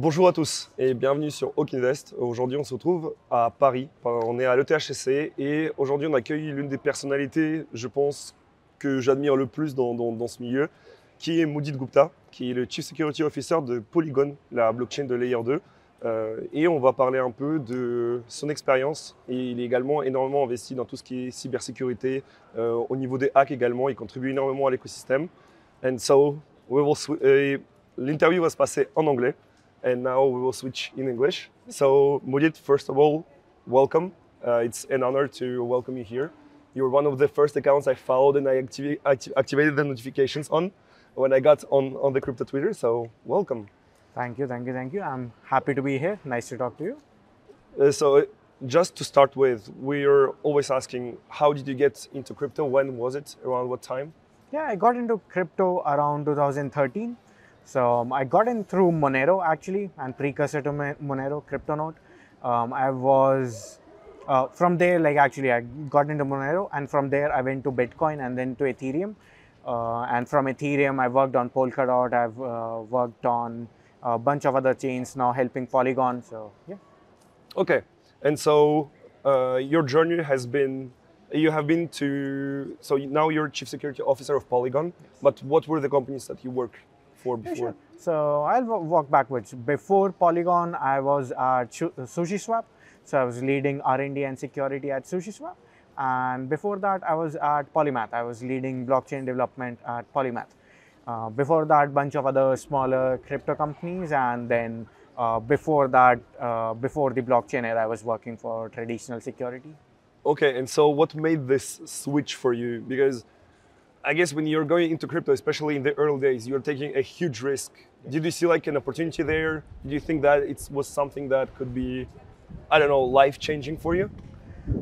Bonjour à tous et bienvenue sur Hawkinvest. Aujourd'hui, on se retrouve à Paris. On est à l'ETHSC et aujourd'hui, on accueille l'une des personnalités, je pense, que j'admire le plus dans, ce milieu, qui est Mudit Gupta, qui est le Chief Security Officer de Polygon, la blockchain de Layer 2. Euh, et on va parler un peu de son expérience. Il est également énormément investi dans tout ce qui est cybersécurité. Euh, au niveau des hacks également, il contribue énormément à l'écosystème. And so, euh, l'interview va se passer en anglais. And now we will switch in English. So, Mudit, first of all, welcome. Uh, it's an honor to welcome you here. You're one of the first accounts I followed and I activ activ activated the notifications on when I got on, on the crypto Twitter. So, welcome. Thank you, thank you, thank you. I'm happy to be here. Nice to talk to you. Uh, so, just to start with, we're always asking, how did you get into crypto? When was it? Around what time? Yeah, I got into crypto around 2013. So um, I got in through Monero actually, and precursor to Monero, CryptoNote. Um, I was uh, from there, like actually, I got into Monero, and from there I went to Bitcoin and then to Ethereum. Uh, and from Ethereum, I worked on Polkadot. I've uh, worked on a bunch of other chains now, helping Polygon. So yeah. Okay, and so uh, your journey has been you have been to so now you're chief security officer of polygon yes. but what were the companies that you work for before? Yeah, sure. So I'll walk backwards. Before Polygon, I was at SushiSwap. So I was leading R&D and security at SushiSwap. And before that, I was at Polymath. I was leading blockchain development at Polymath. Uh, before that, bunch of other smaller crypto companies, and then uh, before that, uh, before the blockchain era, I was working for traditional security. Okay, and so what made this switch for you? Because I guess when you're going into crypto, especially in the early days, you're taking a huge risk. Did you see like an opportunity there? Do you think that it was something that could be, I don't know, life changing for you?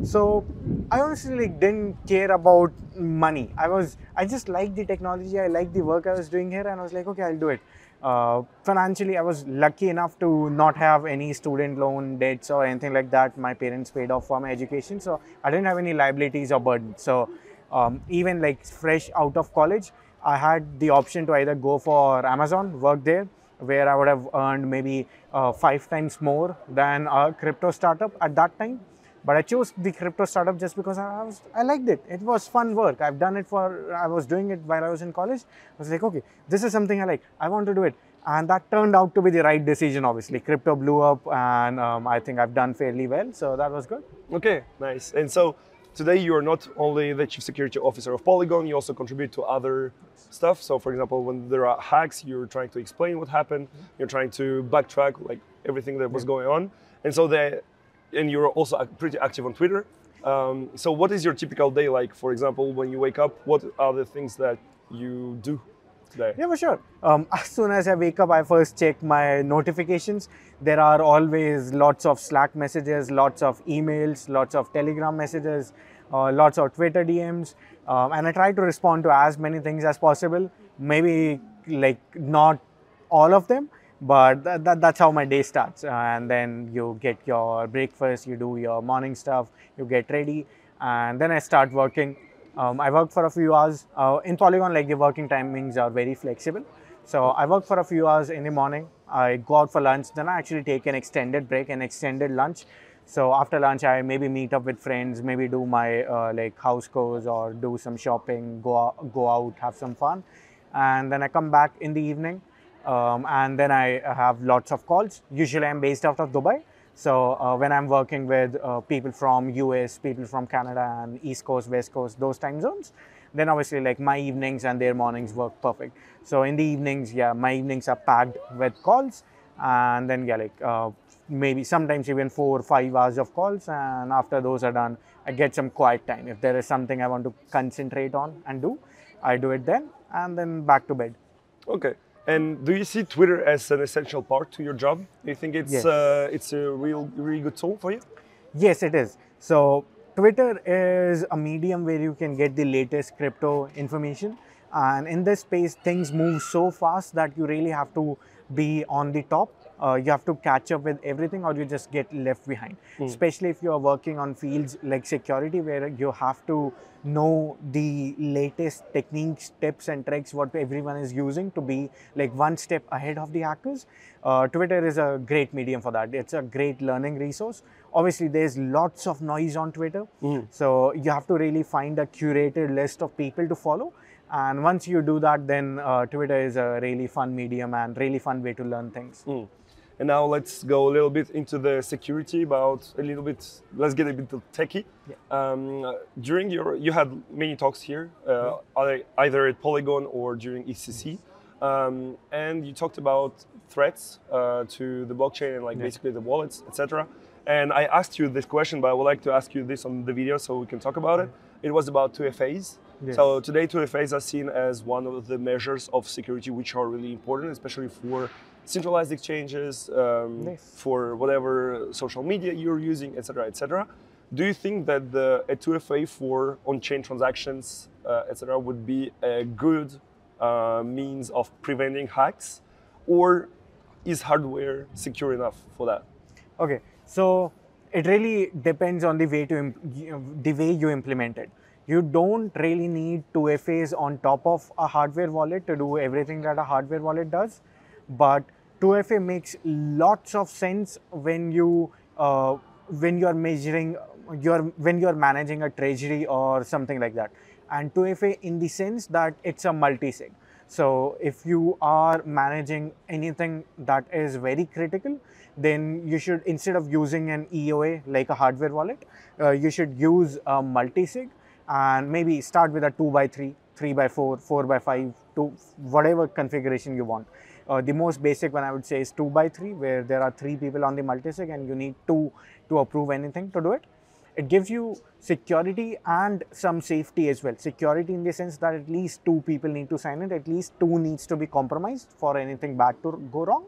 So I honestly like, didn't care about money. I was I just liked the technology. I liked the work I was doing here, and I was like, okay, I'll do it. Uh, financially, I was lucky enough to not have any student loan debts or anything like that. My parents paid off for my education, so I didn't have any liabilities or burdens. So um, even like fresh out of college, I had the option to either go for Amazon, work there, where I would have earned maybe uh, five times more than a crypto startup at that time. But I chose the crypto startup just because I was I liked it. It was fun work. I've done it for I was doing it while I was in college. I was like, okay, this is something I like. I want to do it. And that turned out to be the right decision, obviously. Crypto blew up, and um, I think I've done fairly well. So that was good. Okay, nice. And so today you are not only the chief security officer of Polygon, you also contribute to other stuff. So, for example, when there are hacks, you're trying to explain what happened. You're trying to backtrack like everything that was going on, and so they, and you're also pretty active on Twitter. Um, so, what is your typical day like? For example, when you wake up, what are the things that you do? Today? Yeah, for sure. Um, as soon as I wake up, I first check my notifications. There are always lots of Slack messages, lots of emails, lots of Telegram messages, uh, lots of Twitter DMs, um, and I try to respond to as many things as possible. Maybe like not all of them, but th- th- that's how my day starts. Uh, and then you get your breakfast, you do your morning stuff, you get ready, and then I start working. Um, I work for a few hours. Uh, in Polygon, like the working timings are very flexible. So I work for a few hours in the morning. I go out for lunch. Then I actually take an extended break, an extended lunch. So after lunch, I maybe meet up with friends, maybe do my uh, like house chores or do some shopping, go out, go out, have some fun, and then I come back in the evening. Um, and then I have lots of calls. Usually, I'm based out of Dubai. So uh, when I'm working with uh, people from US, people from Canada and East Coast, West Coast, those time zones, then obviously like my evenings and their mornings work perfect. So in the evenings, yeah, my evenings are packed with calls and then yeah, like uh, maybe sometimes even four or five hours of calls and after those are done, I get some quiet time. If there is something I want to concentrate on and do, I do it then and then back to bed. Okay. And do you see Twitter as an essential part to your job? Do you think it's yes. uh, it's a real really good tool for you? Yes, it is. So Twitter is a medium where you can get the latest crypto information, and in this space, things move so fast that you really have to be on the top uh, you have to catch up with everything or you just get left behind. Especially if you are working on fields like security where you have to know the latest techniques tips and tricks what everyone is using to be like one step ahead of the hackers. Uh, twitter is a great medium for that. It's a great learning resource. Obviously there's lots of noise on twitter. So you have to really find a curated list of people to follow. And once you do that then uh, twitter is a really fun medium and really fun way to learn things. Mm. And now let's go a little bit into the security about a little bit. Let's get a bit techie. Um, during your, you had many talks here, uh, ei- either at Polygon or during EthCC, um, and you talked about threats uh, to the blockchain and like basically the wallets, etc. And I asked you this question, but I would like to ask you this on the video so we can talk about it. It was about 2FAs. Yes. So today 2FAs are seen as one of the measures of security which are really important, especially for centralized exchanges, um, Yes. for whatever social media you're using, etc., etc. Do you think that the a 2FA for on-chain transactions, uh, etc., would be a good uh, means of preventing hacks, or is hardware secure enough for that? Okay, so it really depends on the way to imp- the way you implement it. You don't really need two FAs on top of a hardware wallet to do everything that a hardware wallet does, but 2FA makes lots of sense when you uh, when you are measuring your when you are managing a treasury or something like that, and 2FA in the sense that it's a multi-sig. So if you are managing anything that is very critical, then you should instead of using an EOA like a hardware wallet, uh, you should use a multi-sig and maybe start with a 2 by 3 3 by 4 4 by 5 to whatever configuration you want uh, the most basic one i would say is 2 by 3 where there are three people on the multisig and you need two to approve anything to do it. It gives you security and some safety as well. Security in the sense that at least two people need to sign it. At least two needs to be compromised for anything bad to go wrong.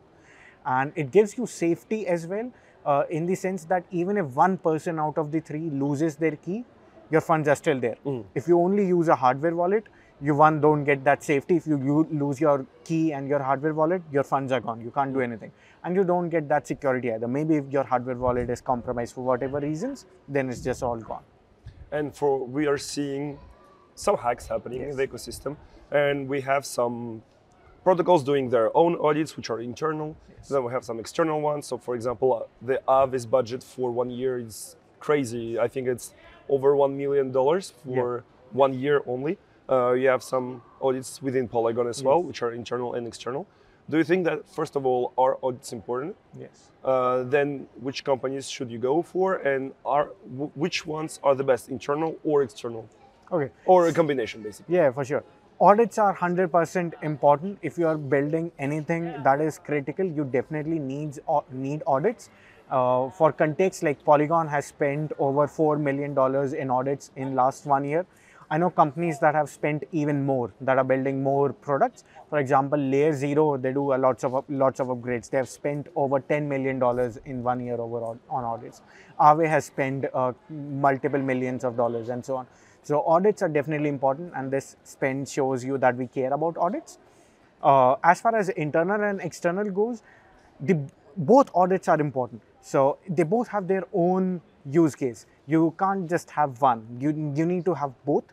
And it gives you safety as well uh, in the sense that even if one person out of the three loses their key your funds are still there. If you only use a hardware wallet you one don't get that safety. If you, you lose your key and your hardware wallet your funds are gone. You can't do anything. And you don't get that security either. Maybe if your hardware wallet is compromised for whatever reasons then it's just all gone. And for we are seeing some hacks happening in the ecosystem. And we have some protocols doing their own audits which are internal. Then we have some external ones. So for example uh, the Aave's budget for one year is crazy. I think it's over one million dollars for one year only uh, you have some audits within polygon as well which are internal and external do you think that first of all are audits important yes uh, then which companies should you go for and are w- which ones are the best internal or external okay or a combination basically Yeah, for sure. Audits are 100% important. If you are building anything that is critical, you definitely needs need audits. Uh, for context, like Polygon has spent over four million dollars in audits in last one year. I know companies that have spent even more, that are building more products. For example, Layer Zero, they do a lots of lots of upgrades. They have spent over 10 million dollars in one year over on, on audits. Aave has spent uh, multiple millions of dollars and so on. So audits are definitely important, and this spend shows you that we care about audits. Uh, as far as internal and external goes, the both audits are important. So they both have their own use case. You can't just have one. You you need to have both.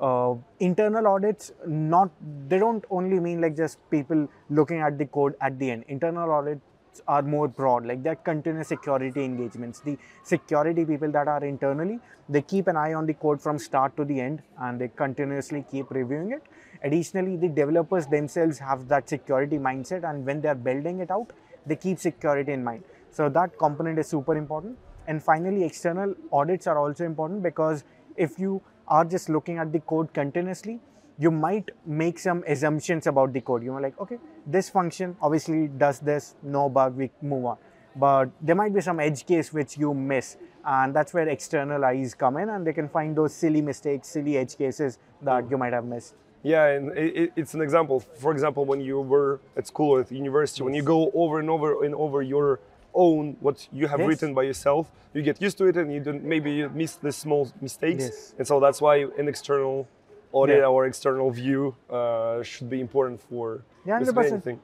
Uh, internal audits not they don't only mean like just people looking at the code at the end. Internal audits are more broad like they're continuous security engagements the security people that are internally they keep an eye on the code from start to the end and they continuously keep reviewing it additionally the developers themselves have that security mindset and when they're building it out they keep security in mind so that component is super important and finally external audits are also important because if you are just looking at the code continuously you might make some assumptions about the code. You know, like, okay, this function obviously does this, no bug, we move on. But there might be some edge case which you miss, and that's where external eyes come in and they can find those silly mistakes, silly edge cases that you might have missed. yeah and it, it- it's an example for example when you were at school or at university when you go over and over and over your own what you have Yes. written by yourself you get used to it and you don't maybe you miss the small mistakes Yes. and so that's why an external audit Yeah. or external view uh, should be important for Yeah, 100%. anything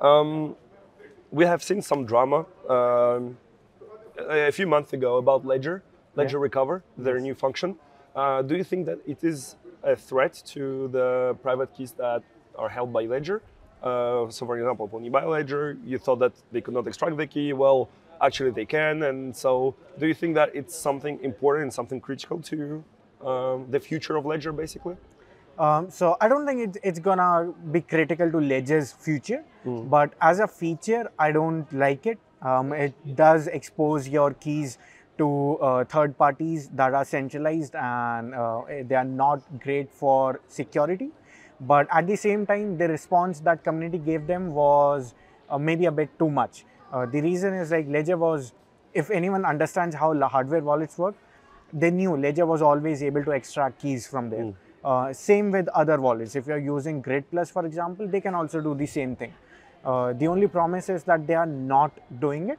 um, we have seen some drama um, a few months ago about Ledger, Ledger Recover, their new function. Uh, do you think that it is a threat to the private keys that are held by Ledger? Uh, so, for example, when you buy Ledger, you thought that they could not extract the key. Well, actually, they can. And so, do you think that it's something important and something critical to um, the future of Ledger, basically? Um, so I don't think it, it's gonna be critical to Ledger's future, Mm. but as a feature, I don't like it. Um, it does expose your keys to uh, third parties that are centralized and uh, they are not great for security. But at the same time, the response that community gave them was uh, maybe a bit too much. Uh, the reason is like Ledger was, if anyone understands how hardware wallets work, they knew Ledger was always able to extract keys from there. Uh, same with other wallets. If you're using Grid Plus, for example, they can also do the same thing. Uh, the only promise is that they are not doing it,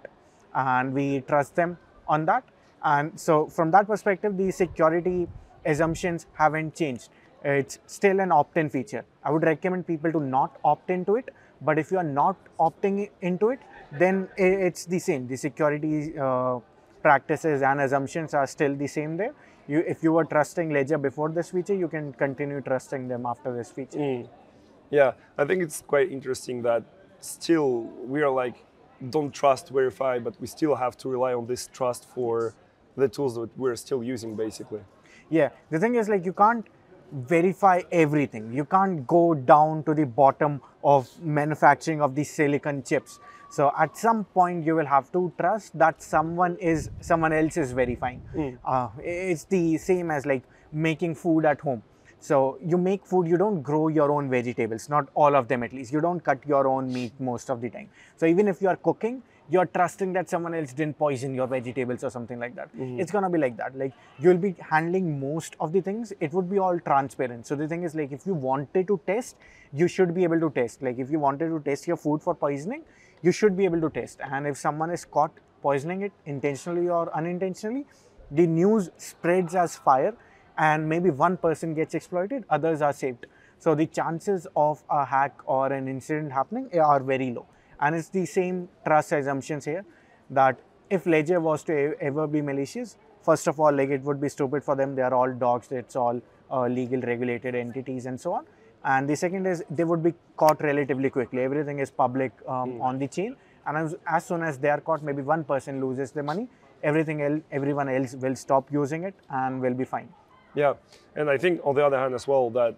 and we trust them on that. And so, from that perspective, the security assumptions haven't changed. It's still an opt in feature. I would recommend people to not opt into it, but if you are not opting into it, then it's the same. The security uh, practices and assumptions are still the same there. You, if you were trusting Ledger before this feature, you can continue trusting them after this feature. Mm. Yeah, I think it's quite interesting that still we are like, don't trust, verify, but we still have to rely on this trust for the tools that we're still using, basically. Yeah, the thing is like you can't verify everything. You can't go down to the bottom of manufacturing of these silicon chips. So at some point you will have to trust that someone is someone else is verifying. Uh, it's the same as like making food at home. So you make food, you don't grow your own vegetables, not all of them at least. You don't cut your own meat most of the time. So even if you are cooking, you're trusting that someone else didn't poison your vegetables or something like that. Mm-hmm. It's gonna be like that. Like you'll be handling most of the things. It would be all transparent. So the thing is like if you wanted to test, you should be able to test. Like if you wanted to test your food for poisoning, you should be able to test. And if someone is caught poisoning it intentionally or unintentionally, the news spreads as fire and maybe one person gets exploited, others are saved. So the chances of a hack or an incident happening are very low. And it's the same trust assumptions here that if Ledger was to ever be malicious, first of all, like it would be stupid for them. They are all doxxed. It's all uh, legal regulated entities and so on. And the second is they would be caught relatively quickly. Everything is public um, on the chain, and as, as soon as they are caught, maybe one person loses the money. Everything else, everyone else will stop using it and will be fine. Yeah, and I think on the other hand as well that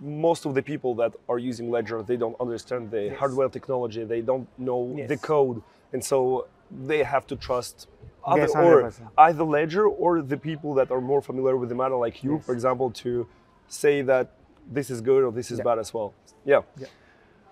most of the people that are using Ledger they don't understand the hardware technology, they don't know the code, and so they have to trust other Yes, or either Ledger or the people that are more familiar with the matter, like you, for example, to say that this is good or this is Yeah. bad as well. Yeah. Yeah.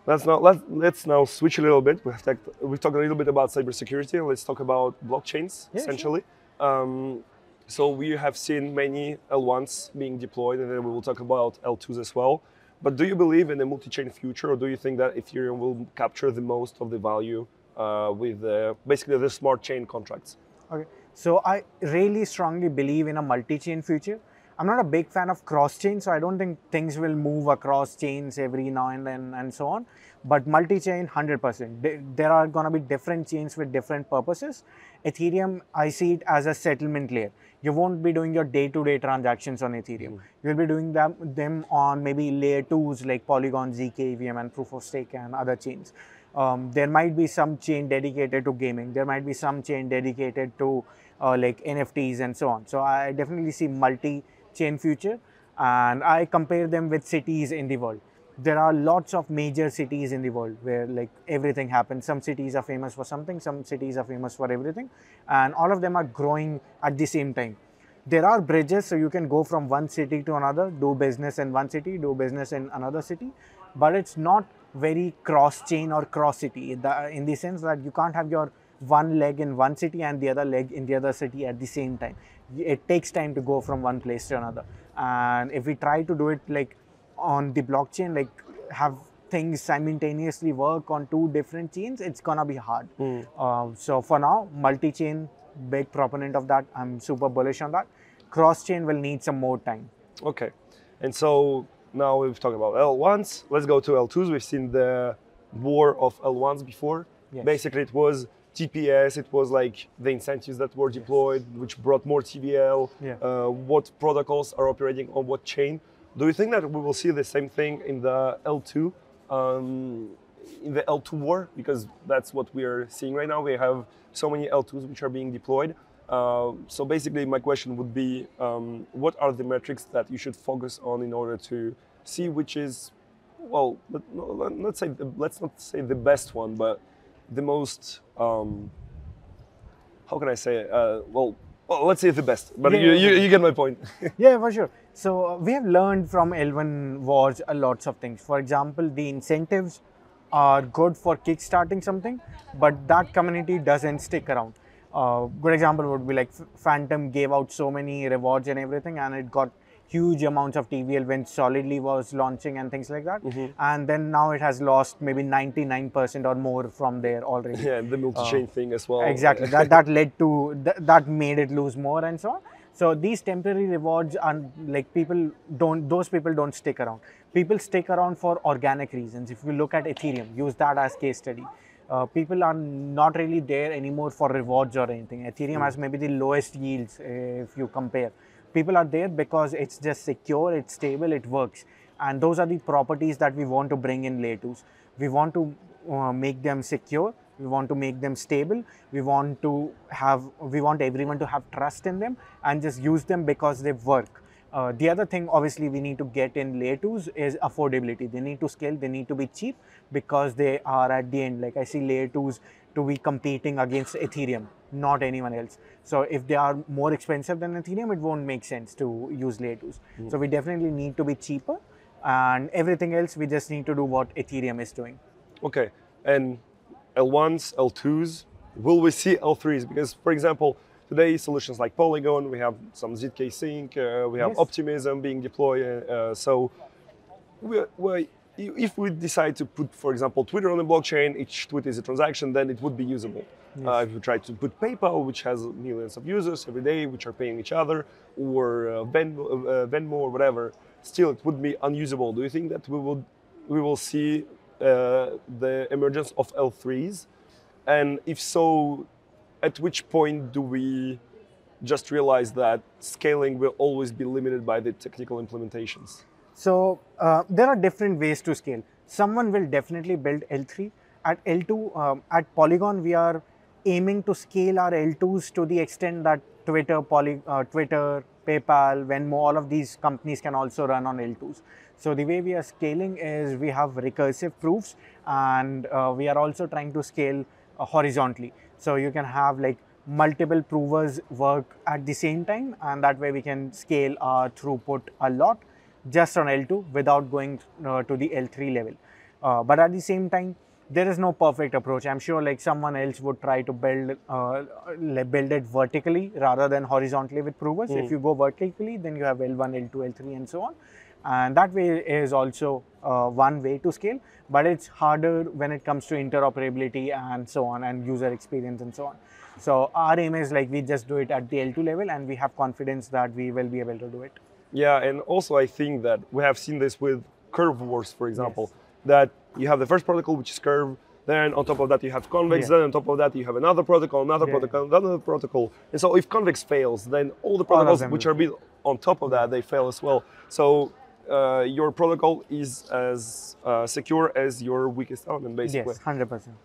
Let's now let, let's now switch a little bit. We've talked we've talked a little bit about cybersecurity. Let's talk about blockchains Yeah, sure. essentially. Um, so we have seen many L1s being deployed, and then we will talk about L2s as well. But do you believe in a multi-chain future, or do you think that Ethereum will capture the most of the value uh, with uh, basically the smart chain contracts? Okay. So I really strongly believe in a multi-chain future. I'm not a big fan of cross-chain, so I don't think things will move across chains every now and then and so on. But multi-chain, 100%. There- are going to be different chains with different purposes. Ethereum, I see it as a settlement layer. You won't be doing your day-to-day transactions on Ethereum. You'll be doing them, them on maybe layer twos like Polygon, ZK, EVM, and Proof of Stake and other chains. Um, there might be some chain dedicated to gaming. There might be some chain dedicated to uh, like NFTs and so on. So I definitely see multi-chain future, and I compare them with cities in the world. There are lots of major cities in the world where like everything happens. Some cities are famous for something. Some cities are famous for everything, and all of them are growing at the same time there are bridges so you can go from one city to another do business in one city do business in another city but it's not very cross chain or cross city in the sense that you can't have your one leg in one city and the other leg in the other city at the same time it takes time to go from one place to another and if we try to do it like on the blockchain like have things simultaneously work on two different chains it's gonna be hard uh, so for now multi-chain big proponent of that i'm super bullish on that cross chain will need some more time Okay, and so now we've talked about L1s. Let's go to L2s. We've seen the war of L1s before. Yes. Basically, it was TPS, it was like the incentives that were deployed, which brought more TVL, Yeah. uh, what protocols are operating on what chain. Do you think that we will see the same thing in the L2, um, in the L2 war? Because that's what we are seeing right now. We have so many L2s which are being deployed. Uh, so basically, my question would be, um, what are the metrics that you should focus on in order to see which is, well, let, let's say the, let's not say the best one, but the most, um, how can I say it? Uh, well, well, let's say the best. But Yeah, you, you, you get my point. Yeah, for sure. So uh, we have learned from L1 wars a lots of things. For example, the incentives are good for kickstarting something, but that community doesn't stick around. Uh, good example would be like Fantom gave out so many rewards and everything, and it got huge amounts of TVL when Solidly was launching and things like that. And then now it has lost maybe 99% or more from there already. yeah, the multi-chain thing as well. Exactly. that that led to th- that made it lose more and so on. So these temporary rewards are like people don't those people don't stick around. People stick around for organic reasons. If you look at Ethereum, use that as case study. Uh, people are not really there anymore for rewards or anything. Ethereum has maybe the lowest yields uh, if you compare. People are there because it's just secure, it's stable, it works, and those are the properties that we want to bring in layer 2s. We want to uh, make them secure. We want to make them stable. We want to have we want everyone to have trust in them and just use them because they work. Uh, the other thing obviously we need to get in layer 2s is affordability. They need to scale. They need to be cheap because they are at the end. Like i see layer 2s to be competing against ethereum not anyone else so if they are more expensive than ethereum it won't make sense to use layer 2s so we definitely need to be cheaper and everything else we just need to do what ethereum is doing Okay, and L1s, L2s, will we see L3s? Because, for example, today solutions like Polygon, we have some ZK Sync, uh, we have Yes. Optimism being deployed. Uh, so, we, we, if we decide to put, for example, Twitter on the blockchain, each tweet is a transaction, then it would be usable. Uh, if we try to put PayPal, which has millions of users every day, which are paying each other, or uh, Venmo, uh, Venmo or whatever, still it would be unusable. Do you think that we will we will see uh, the emergence of L3s? And if so, at which point do we just realize that scaling will always be limited by the technical implementations? So uh, there are different ways to scale. Someone will definitely build L3. At L2, um, at Polygon, we are aiming to scale our L2s to the extent that Twitter, Poly, uh, Twitter, PayPal, Venmo, all of these companies can also run on L2s. So the way we are scaling is we have recursive proofs, and uh, we are also trying to scale uh, horizontally. So you can have like multiple provers work at the same time, and that way we can scale our throughput a lot just on L2 without going uh, to the L3 level. Uh, but at the same time, there is no perfect approach. I'm sure like someone else would try to build uh, build it vertically rather than horizontally with provers. If you go vertically, then you have L1, L2, L3, and so on. And that way is also uh, one way to scale, but it's harder when it comes to interoperability and so on, and user experience and so on. So our aim is like we just do it at the L2 level, and we have confidence that we will be able to do it. Yeah, and also I think that we have seen this with Curve Wars, for example, that you have the first protocol, which is Curve, then on top of that you have Convex, Yeah. then on top of that you have another protocol, another Yeah. protocol, another protocol. And so if Convex fails, then all the protocols them which are built on top of that, they fail as well. So uh, your protocol is as uh, secure as your weakest element, basically. Yes, hundred percent.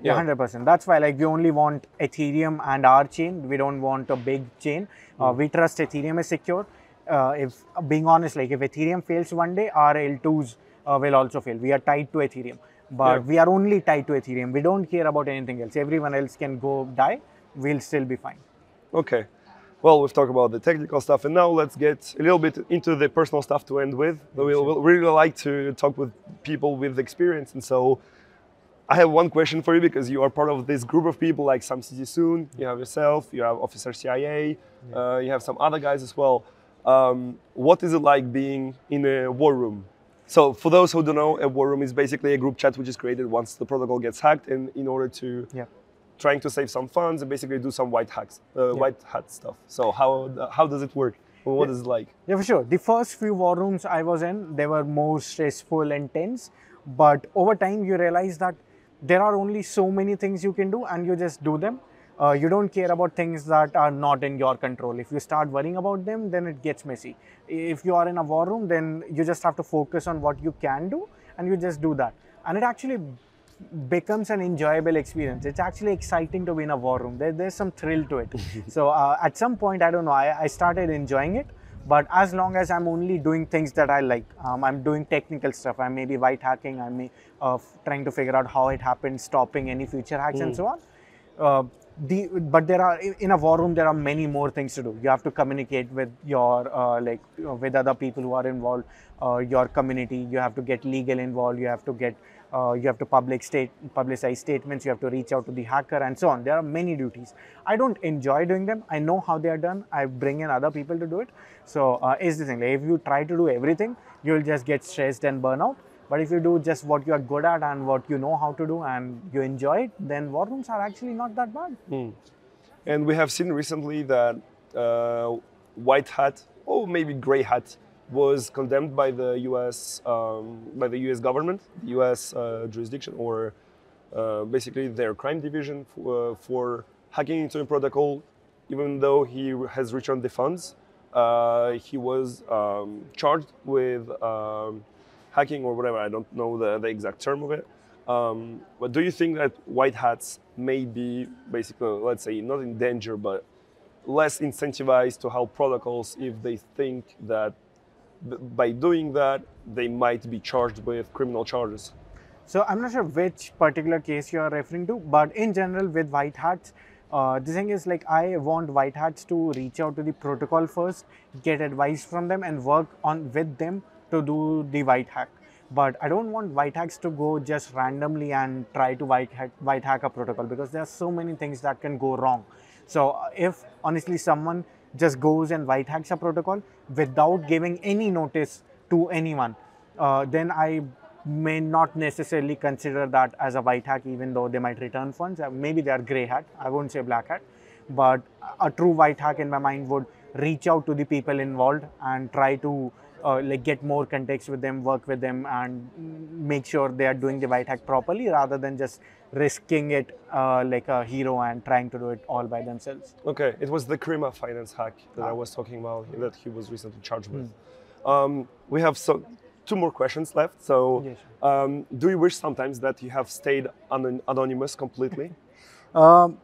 Yeah. Yeah, hundred percent. That's why like we only want Ethereum and our chain. We don't want a big chain. Uh, we trust Ethereum is secure. Uh, if being honest, like if Ethereum fails one day, our L2s uh, will also fail. We are tied to Ethereum, but Yeah. we are only tied to Ethereum. We don't care about anything else. Everyone else can go die. We'll still be fine. Okay. Well, we've talked about the technical stuff, and now let's get a little bit into the personal stuff to end with. We'll, we'll really like to talk with people with experience, and so I have one question for you because you are part of this group of people like samczsun, you have yourself, you have Officer CIA, uh, you have some other guys as well. Um, what is it like being in a war room? So, for those who don't know, a war room is basically a group chat which is created once the protocol gets hacked, and in order to Yeah. trying to save some funds and basically do some white hacks, uh, white hat stuff. So how how does it work? What is it like? Yeah, for sure. The first few war rooms I was in, they were more stressful and tense. But over time, you realize that there are only so many things you can do, and you just do them. Uh, you don't care about things that are not in your control. If you start worrying about them, then it gets messy. If you are in a war room, then you just have to focus on what you can do, and you just do that. And it actually becomes an enjoyable experience. It's actually exciting to be in a war room. There, there's some thrill to it. so uh, at some point, I don't know, I, I, started enjoying it. But as long as I'm only doing things that I like, um, I'm doing technical stuff. I may be white hacking. I may uh, trying to figure out how it happened, stopping any future hacks mm. and so on. Uh, the, but there are in a war room there are many more things to do. You have to communicate with your uh, like with other people who are involved uh, your community. You have to get legal involved. You have to get uh, you have to public state publicize statements. You have to reach out to the hacker and so on. There are many duties. I don't enjoy doing them. I know how they are done. I bring in other people to do it. So uh, is the thing. Like if you try to do everything you'll just get stressed and burn out but if you do just what you are good at and what you know how to do and you enjoy it then war rooms are actually not that bad mm. and we have seen recently that uh, white hat or maybe gray hat was condemned by the U.S. Um, by the U.S. government, the U.S. Uh, jurisdiction, or uh, basically their crime division for, uh, for, hacking into a protocol. Even though he has returned the funds, uh, he was um, charged with um, hacking or whatever. I don't know the, the exact term of it. Um, but do you think that white hats may be basically, let's say, not in danger, but less incentivized to help protocols if they think that by doing that, they might be charged with criminal charges. So I'm not sure which particular case you are referring to, but in general with white hats, uh, the thing is like I want white hats to reach out to the protocol first, get advice from them and work on with them to do the white hack. But I don't want white hacks to go just randomly and try to white hack, white hack a protocol because there are so many things that can go wrong. So uh, if honestly someone just goes and white hacks a protocol without giving any notice to anyone, uh, then I may not necessarily consider that as a white hack, even though they might return funds. Uh, maybe they are gray hat. I won't say black hat, but a true white hack in my mind would reach out to the people involved and try to uh, like get more context with them, work with them, and make sure they are doing the white hack properly, rather than just risking it uh, like a hero and trying to do it all by themselves. Okay, it was the Crema finance hack that ah. I was talking about that he was recently charged with. Mm. Um, we have so two more questions left. So, yes. um, do you wish sometimes that you have stayed un- anonymous completely? um,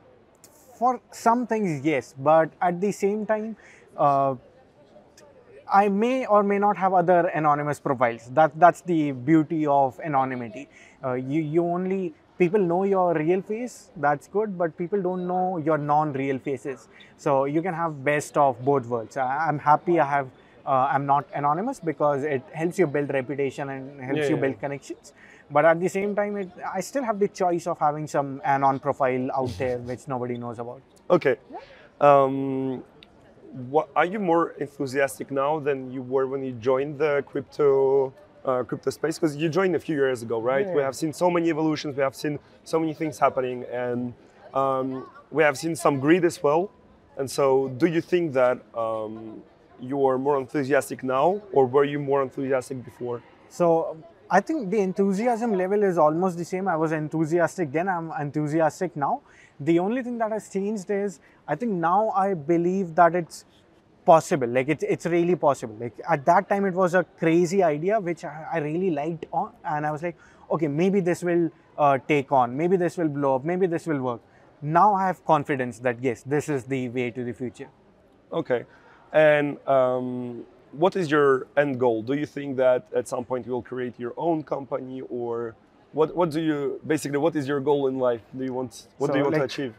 for some things, yes, but at the same time. Uh, I may or may not have other anonymous profiles. That that's the beauty of anonymity. Uh, you you only people know your real face. That's good, but people don't know your non-real faces. So you can have best of both worlds. I, am happy I have. Uh, I'm not anonymous because it helps you build reputation and helps yeah, you yeah. build connections. But at the same time, it, I still have the choice of having some anon profile out there which nobody knows about. Okay. Um, what, are you more enthusiastic now than you were when you joined the crypto uh, crypto space? Because you joined a few years ago, right? Yeah. We have seen so many evolutions, we have seen so many things happening, and um, we have seen some greed as well. And so, do you think that um, you are more enthusiastic now, or were you more enthusiastic before? So, I think the enthusiasm level is almost the same. I was enthusiastic then, I'm enthusiastic now. The only thing that has changed is I think now I believe that it's possible. Like it's it's really possible. Like at that time it was a crazy idea which I, I really liked on and I was like, okay, maybe this will uh, take on, maybe this will blow up, maybe this will work. Now I have confidence that yes, this is the way to the future. Okay. And um, what is your end goal? Do you think that at some point you will create your own company or what what do you basically what is your goal in life? Do you want what so, do you want like, to achieve?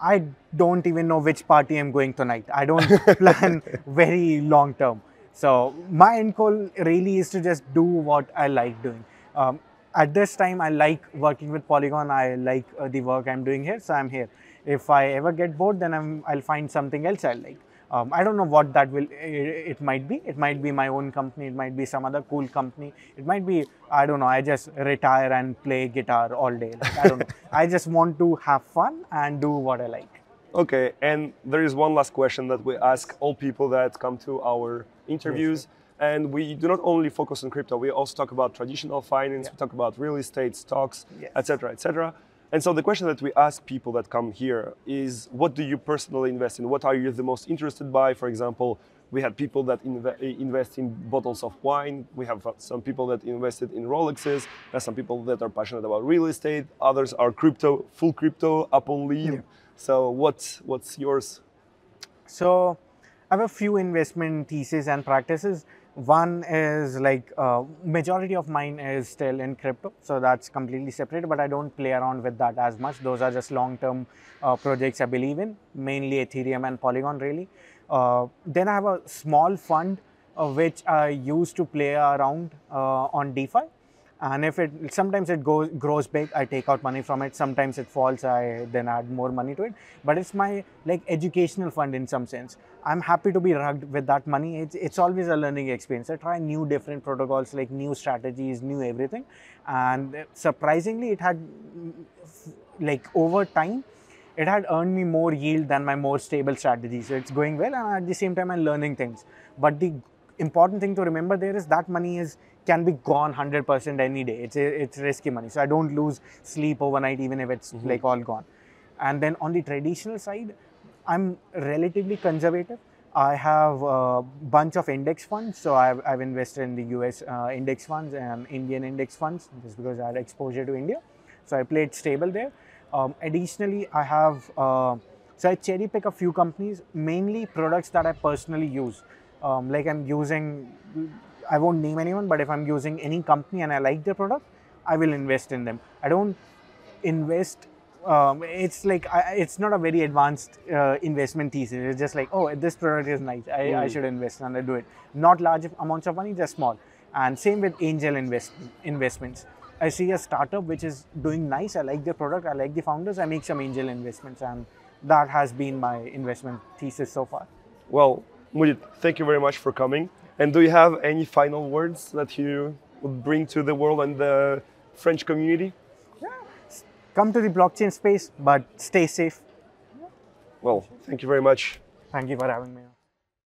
I don't even know which party i'm going tonight. I don't plan very long term. So my end goal really is to just do what i like doing. Um, at this time i like working with polygon. I like uh, the work i'm doing here so i'm here. If i ever get bored then I'm, i'll find something else i like um, I don't know what that will, it, it, might be. It might be my own company. It might be some other cool company. It might be, I don't know, I just retire and play guitar all day. Like, I don't know. I just want to have fun and do what I like. Okay, and there is one last question that we ask all people that come to our interviews. Yes, And we do not only focus on crypto, we also talk about traditional finance, Yeah. we talk about real estate, stocks, Yes. etc., etc. And so the question that we ask people that come here is what do you personally invest in? What are you the most interested by? For example, we had people that inve- invest in bottles of wine. We have uh, some people that invested in Rolexes. There's some people that are passionate about real estate. Others are crypto, full crypto, up on lead. Yeah. So what's what's yours? So I have a few investment theses and practices. One is like uh, majority of mine is still in crypto, so that's completely separate. But I don't play around with that as much. Those are just long-term uh, projects I believe in, mainly Ethereum and Polygon, really. Uh, then I have a small fund uh, which I use to play around uh, on DeFi. Uh, and if it sometimes it goes grows big, I take out money from it. Sometimes it falls, I then add more money to it. But it's my like educational fund in some sense. I'm happy to be rugged with that money. It's it's always a learning experience. I try new different protocols, like new strategies, new everything. And surprisingly, it had like over time, it had earned me more yield than my more stable strategy. So it's going well, and at the same time, I'm learning things. But the important thing to remember there is that money is can be gone 100% any day. It's it's risky money, so I don't lose sleep overnight even if it's like all gone. And then on the traditional side, I'm relatively conservative. I have a bunch of index funds, so I've, I've invested in the US uh, index funds and Indian index funds just because I had exposure to India. So I played stable there. Um, additionally, I have uh, so I cherry pick a few companies, mainly products that I personally use. Um, like I'm using, I won't name anyone, but if I'm using any company and I like their product, I will invest in them. I don't invest. Um, it's like I, it's not a very advanced uh, investment thesis. It's just like, oh, this product is nice. I, I should invest and I do it. Not large amounts of money, just small. And same with angel invest, investments. I see a startup which is doing nice. I like their product. I like the founders. I make some angel investments, and that has been my investment thesis so far. Well, Mudit, thank you very much for coming. And do you have any final words that you would bring to the world and the French community? Come to the blockchain space, but stay safe. Well, thank you very much. Thank you for having me.